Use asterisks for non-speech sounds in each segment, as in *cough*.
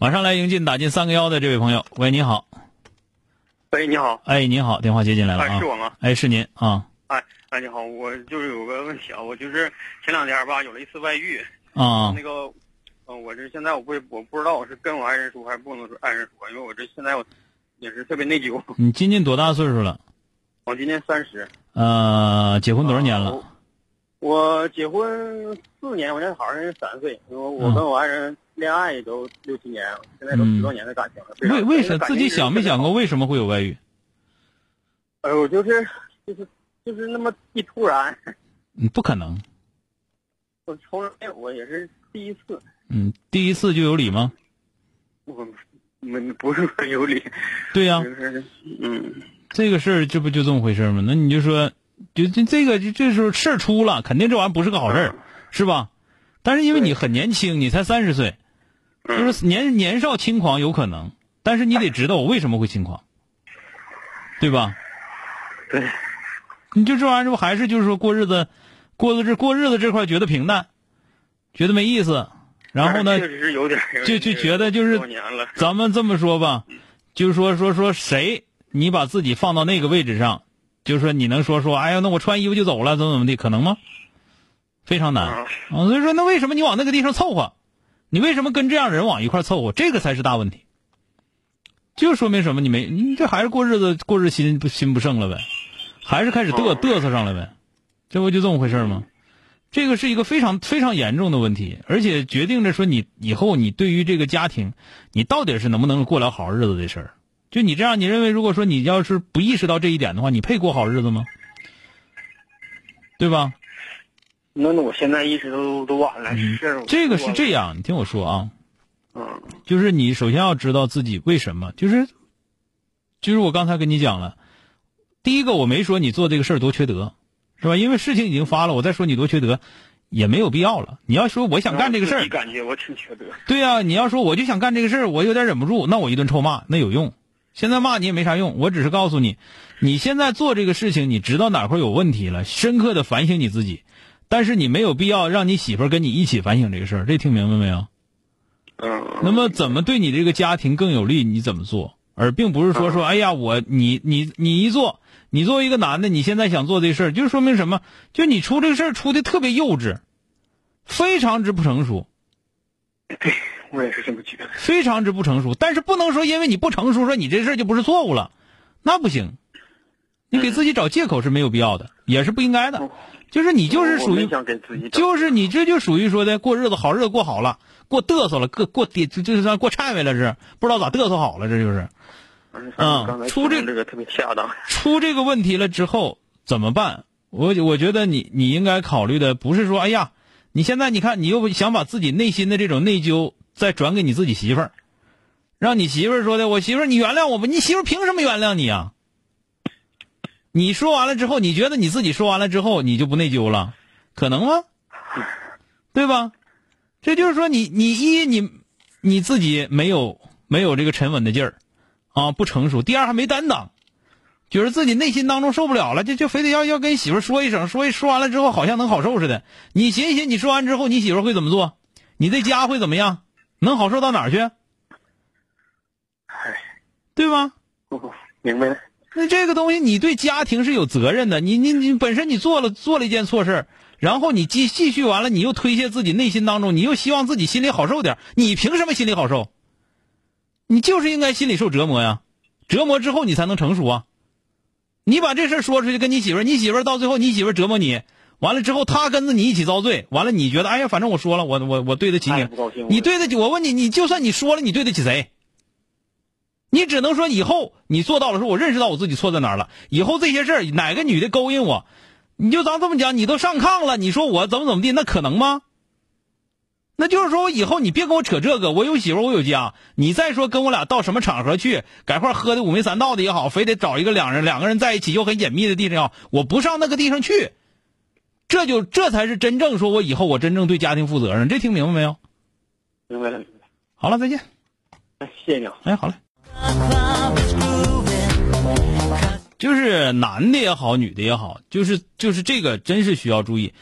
马上来迎进打进三个幺的这位朋友，喂，你好。喂，你好。哎，你好，电话接进来了啊。是我吗？哎，是您啊。哎，哎，你好，我就是有个问题啊，我就是前两天吧有了一次外遇。啊。那个，嗯，我这现在我不我不知道我是跟我爱人说还是不能说爱人说，因为我这现在我也是特别内疚。你今年多大岁数了？我今年三十。呃，结婚多少年了？我结婚四年，我现在好像是三岁。因为我跟我爱人恋爱也都六七年了，现在都十多年的感情了。为为什么自己想没想过为什么会有外遇？哎呦，就是就是就是那么一突然。嗯，不可能。我从来没有过，也是第一次。嗯，第一次就有理吗？我没不是很有理。对呀。嗯。这个事儿，这不就这么回事吗？那你就说。就这这个就这时候事儿出了，肯定这玩意儿不是个好事儿，是吧？但是因为你很年轻，你才三十岁，就是年年少轻狂有可能，但是你得知道我为什么会轻狂，对吧？对。你就这玩意儿，这不还是就是说过日子，过的这过日子这块觉得平淡，觉得没意思，然后呢，确实是有点，就就觉得就是咱们这么说吧，就是说说说谁，你把自己放到那个位置上。就是说，你能说说，哎呀，那我穿衣服就走了，怎么怎么的，可能吗？非常难啊！所以说，那为什么你往那个地方凑合？你为什么跟这样人往一块凑合？这个才是大问题。就说明什么？你没，你这还是过日子，过日心不心不胜了呗？还是开始嘚嘚瑟上了呗？这不就这么回事吗？这个是一个非常非常严重的问题，而且决定着说你以后你对于这个家庭，你到底是能不能过了好日子的事儿。就你这样，你认为如果说你要是不意识到这一点的话，你配过好日子吗？对吧？那那我现在一直都都晚了。是这个是这样，你听我说啊。嗯。就是你首先要知道自己为什么，就是，就是我刚才跟你讲了，第一个我没说你做这个事儿多缺德，是吧？因为事情已经发了，我再说你多缺德也没有必要了。你要说我想干这个事儿，感觉我挺缺德。对呀，你要说我就想干这个事儿，我有点忍不住，那我一顿臭骂，那有用。现在骂你也没啥用，我只是告诉你，你现在做这个事情，你知道哪块有问题了，深刻的反省你自己，但是你没有必要让你媳妇儿跟你一起反省这个事儿，这听明白没有？嗯。那么怎么对你这个家庭更有利？你怎么做？而并不是说说，哎呀，我你你你一做，你作为一个男的，你现在想做这事儿，就说明什么？就你出这个事儿出的特别幼稚，非常之不成熟。对。*laughs* 我也是这么觉得，非常之不成熟。但是不能说因为你不成熟，说你这事儿就不是错误了，那不行。你给自己找借口是没有必要的，也是不应该的。就是你就是属于，就是你这就属于说的过日子好日子过好了，过嘚瑟了，过过就就是算过颤巍了是，不知道咋嘚瑟好了，这就是。嗯，出这这个特别恰当。出这个问题了之后怎么办？我我觉得你你应该考虑的不是说，哎呀，你现在你看你又想把自己内心的这种内疚。再转给你自己媳妇儿，让你媳妇儿说的，我媳妇儿你原谅我吧，你媳妇儿凭什么原谅你啊？你说完了之后，你觉得你自己说完了之后，你就不内疚了？可能吗？*laughs* 对吧？这就是说，你你一你你自己没有没有这个沉稳的劲儿啊，不成熟；第二还没担当，觉得自己内心当中受不了了，就就非得要要跟媳妇说一声，说一说完了之后好像能好受似的。你寻思，你说完之后，你媳妇会怎么做？你这家会怎么样？能好受到哪儿去？哎，对 *laughs* 吧？明白了。那这个东西，你对家庭是有责任的。你你你本身你做了做了一件错事儿，然后你继继续完了，你又推卸自己内心当中，你又希望自己心里好受点，你凭什么心里好受？你就是应该心里受折磨呀，折磨之后你才能成熟啊。你把这事儿说出去跟你媳妇儿，你媳妇儿到最后你媳妇儿折磨你，完了之后她跟着你一起遭罪，完了你觉得哎呀，反正我说了，我我我对得起你你对得起我问你，你就算你说了，你对得起谁？你只能说以后你做到了，说我认识到我自己错在哪儿了。以后这些事儿哪个女的勾引我，你就咱这么讲，你都上炕了，你说我怎么怎么地，那可能吗？那就是说我以后你别跟我扯这个，我有媳妇我有家，你再说跟我俩到什么场合去，改块喝的五迷三道的也好，非得找一个两人两个人在一起又很隐秘的地方也好，我不上那个地方去，这就这才是真正说我以后我真正对家庭负责任，这听明白没有？明白了，明白了。好了，再见。哎，谢谢你啊。哎，好嘞。就是男的也好，女的也好，就是就是这个真是需要注意。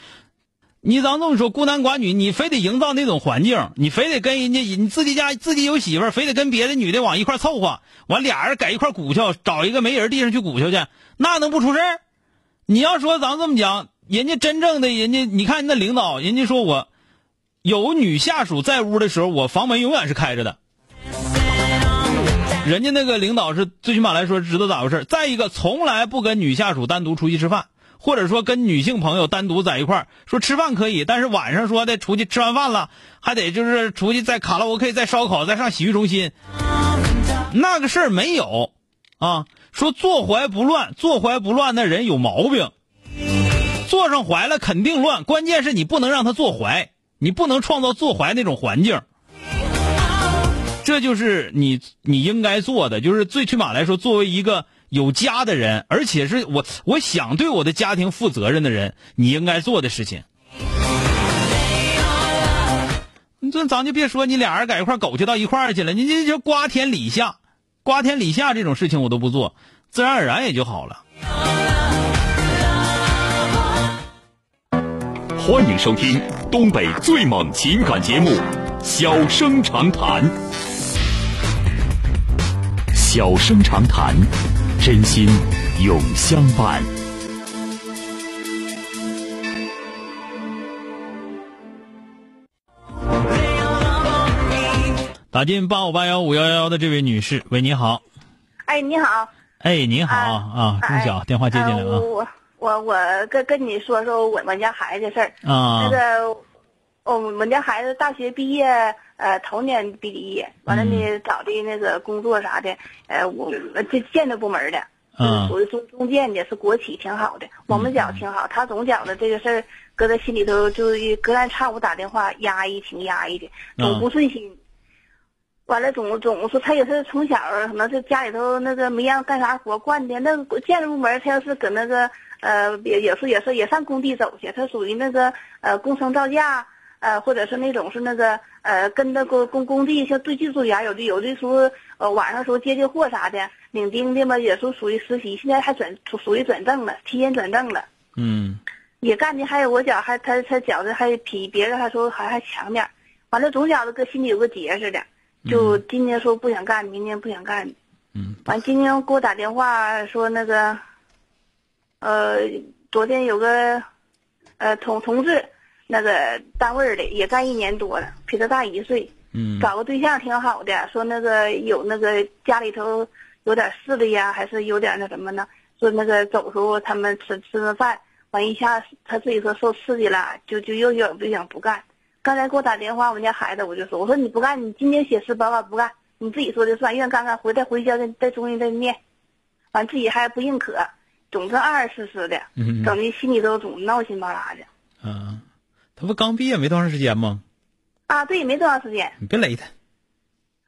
你咱这么说，孤男寡女，你非得营造那种环境，你非得跟人家你自己家自己有媳妇儿，非得跟别的女的往一块凑合，完俩人搁一块鼓捣，找一个没人地方去鼓捣去，那能不出事儿？你要说咱这么讲，人家真正的人家，你看那领导，人家说我有女下属在屋的时候，我房门永远是开着的。人家那个领导是最起码来说知道咋回事。再一个，从来不跟女下属单独出去吃饭，或者说跟女性朋友单独在一块儿说吃饭可以，但是晚上说的出去吃完饭了，还得就是出去在卡拉 OK、在烧烤、再上洗浴中心，那个事儿没有啊。说坐怀不乱，坐怀不乱那人有毛病，坐上怀了肯定乱。关键是你不能让他坐怀，你不能创造坐怀那种环境。这就是你你应该做的，就是最起码来说，作为一个有家的人，而且是我我想对我的家庭负责任的人，你应该做的事情。你这咱就别说你俩人在一块苟且到一块儿去了，你这就瓜田李下，瓜田李下这种事情我都不做，自然而然也就好了。欢迎收听东北最猛情感节目《小生长谈》。小生长谈，真心永相伴。打进八五八幺五幺幺的这位女士，喂，你好。哎，你好。哎，你好啊，钟晓，电话接进来了。我我我跟跟你说说我们家孩子的事儿。啊。那个，我我们家孩子大学毕业，呃，头年毕业，完了呢，找的那个工作啥的，呃，我这建筑部门的，嗯，属于中中建的，是国企，挺好的。我们觉挺好，他总觉得这个事儿搁在心里头，就隔三差五打电话，压抑，挺压抑的，总不顺心。完了，总总说他也是从小可能是家里头那个没让干啥活惯的。那个建筑部门，他要是搁那个呃也也是也是也上工地走去，他属于那个呃工程造价呃或者是那种是那个呃跟那个工工地像对技术员，有的有的时候呃晚上时候接接货啥的，领丁的嘛也是属于实习，现在还转属于转正了，提前转正了。嗯。也干的还有我觉还他他觉得还比别人还说还还强点完了总觉得搁心里有个结似的。就今天说不想干，明天不想干。嗯。完，今天给我打电话说那个，呃，昨天有个，呃，同同志，那个单位的也干一年多了，比他大一岁。嗯。找个对象挺好的，说那个有那个家里头有点势力呀，还是有点那什么呢？说那个走时候他们吃吃顿饭，完一下他自己说受刺激了，就就又有就想不干。刚才给我打电话，我们家孩子我就说，我说你不干，你今天写诗报告不干，你自己说的算，愿干干，回再回家再再重新再念，完自己还不认可，总是二二四四的，整的心里头总闹心巴拉的。嗯，他不刚毕业没多长时间吗？啊，对，没多长时间。你别勒他。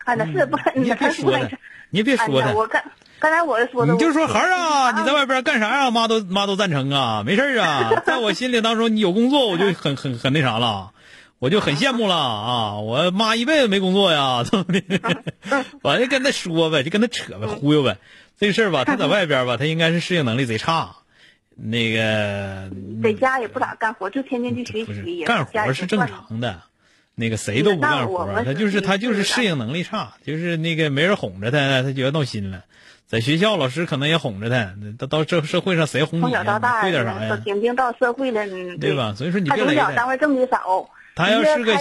啊，那是不，你也别说他，你也别说他。我刚刚才我说的，你就说孩儿啊，你在外边干啥呀？妈都妈都赞成啊，没事啊，在我心里当中，你有工作我就很很很那啥了。我就很羡慕了啊！我妈一辈子没工作呀，*laughs* 怎么的？完就跟他说呗，就跟他扯呗，忽悠呗。这事儿吧，他在外边吧，他应该是适应能力贼差。那个在家也不咋干活，就天天去学习。干活是正常的，那个谁都不干活他就是是他就是是适应能力差，就是那个没人哄着他，他觉得闹心了。在学校老师可能也哄着他，到到这社会上谁哄你呀？小到大，会点啥呀？到社会了，嗯，对吧？所以说你别雷他。小单位挣的少，他要是个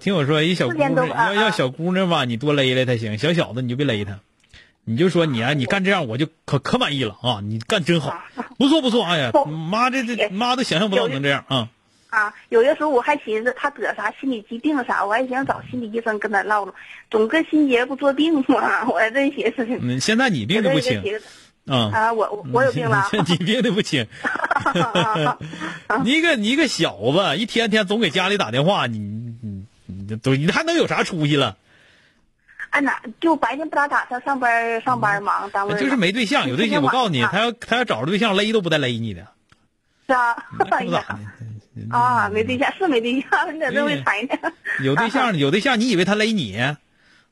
听我说，一小姑娘都啊啊要要小姑娘吧，你多勒勒他行，小小子你就别勒他，你就说你啊，你干这样我就可可满意了啊，你干真好，*laughs* 不错不错，哎呀，妈这这妈都想象不到能这样啊。啊，有的时候我还寻思他得啥心理疾病啥，我还想找心理医生跟他唠唠，总跟心结不做病嘛，*laughs* 我还真寻思。嗯，现在你病的不轻啊，啊，我我我有病了，你病的不轻。*laughs* 你一个你一个小子，一天天总给家里打电话，你你你都你还能有啥出息了？哎哪就白天不咋打，他上班上班忙，单位就是没对象，有对象我告诉你，啊他要他要找着对象勒都不带勒你的，是啊，*laughs* 不咋呀的。啊，没对象是没对象，你咋这么猜呢？有对象 *laughs* 有对象，你以为他勒你？啊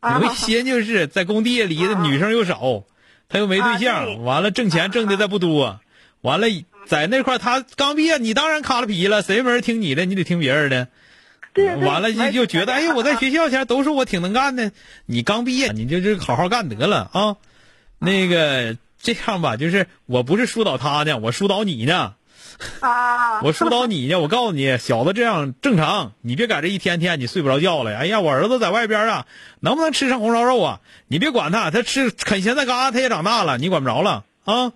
有一些就是在工地里的女生又少，他又没对象，完了挣钱挣的再不多，完了在那块他刚毕业，你当然卡了皮了，谁没人听你的？你得听别人的。对对，完了就就觉得，哎呀，我在 *laughs* 学校前都说我挺能干的，你刚毕业，你就就好好干得了啊。那个这样吧，就是我不是疏导他呢，我疏导你呢。啊，我疏导你呢，我告诉你，小子这样正常，你别在这一天天你睡不着觉了。哎呀，我儿子在外边啊，能不能吃上红烧肉啊？你别管他，他吃啃咸菜疙瘩，他也长大了，你管不着了啊。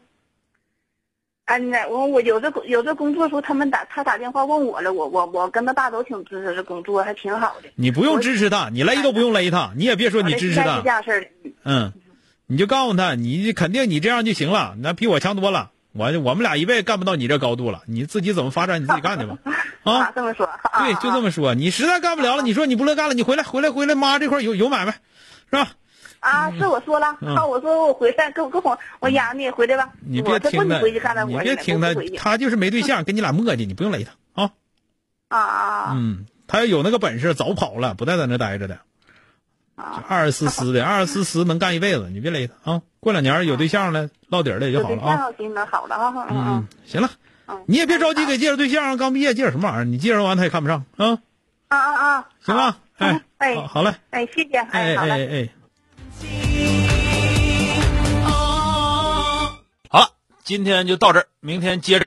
哎，那我我有的有的工作时候，他们打他打电话问我了，我我我跟他爸都挺支持这工作，还挺好的。你不用支持他，你勒都不用勒他，你也别说你支持他是这，样事儿，嗯，你就告诉他，你肯定你这样就行了，那比我强多了。我我们俩一辈子干不到你这高度了，你自己怎么发展你自己干去吧。*laughs* 啊，这么说，啊对，就这么说。你实在干不了了，你说你不乐干了，你回来回来回来，妈这块有有买卖，是吧？啊，是我说了，嗯啊，我说我回来，跟跟我我养你回来吧。你别听他，你别听他他就是没对象，跟你俩磨叽，你不用勒他啊。啊啊嗯，他要有那个本事，早跑了，不带在那待着的。啊！二十四四的，二十四四能干一辈子，你别勒他啊。过两年有对象了，落底儿了也就好了啊。行了，好了啊，嗯行了嗯，你也别着急给介绍对象，刚毕业介绍什么玩意儿？你介绍完他也看不上啊。啊啊啊，行吧，哎嗯，哎好，嘞，哎，谢谢，哎。哎哎。今天就到这儿，明天接着。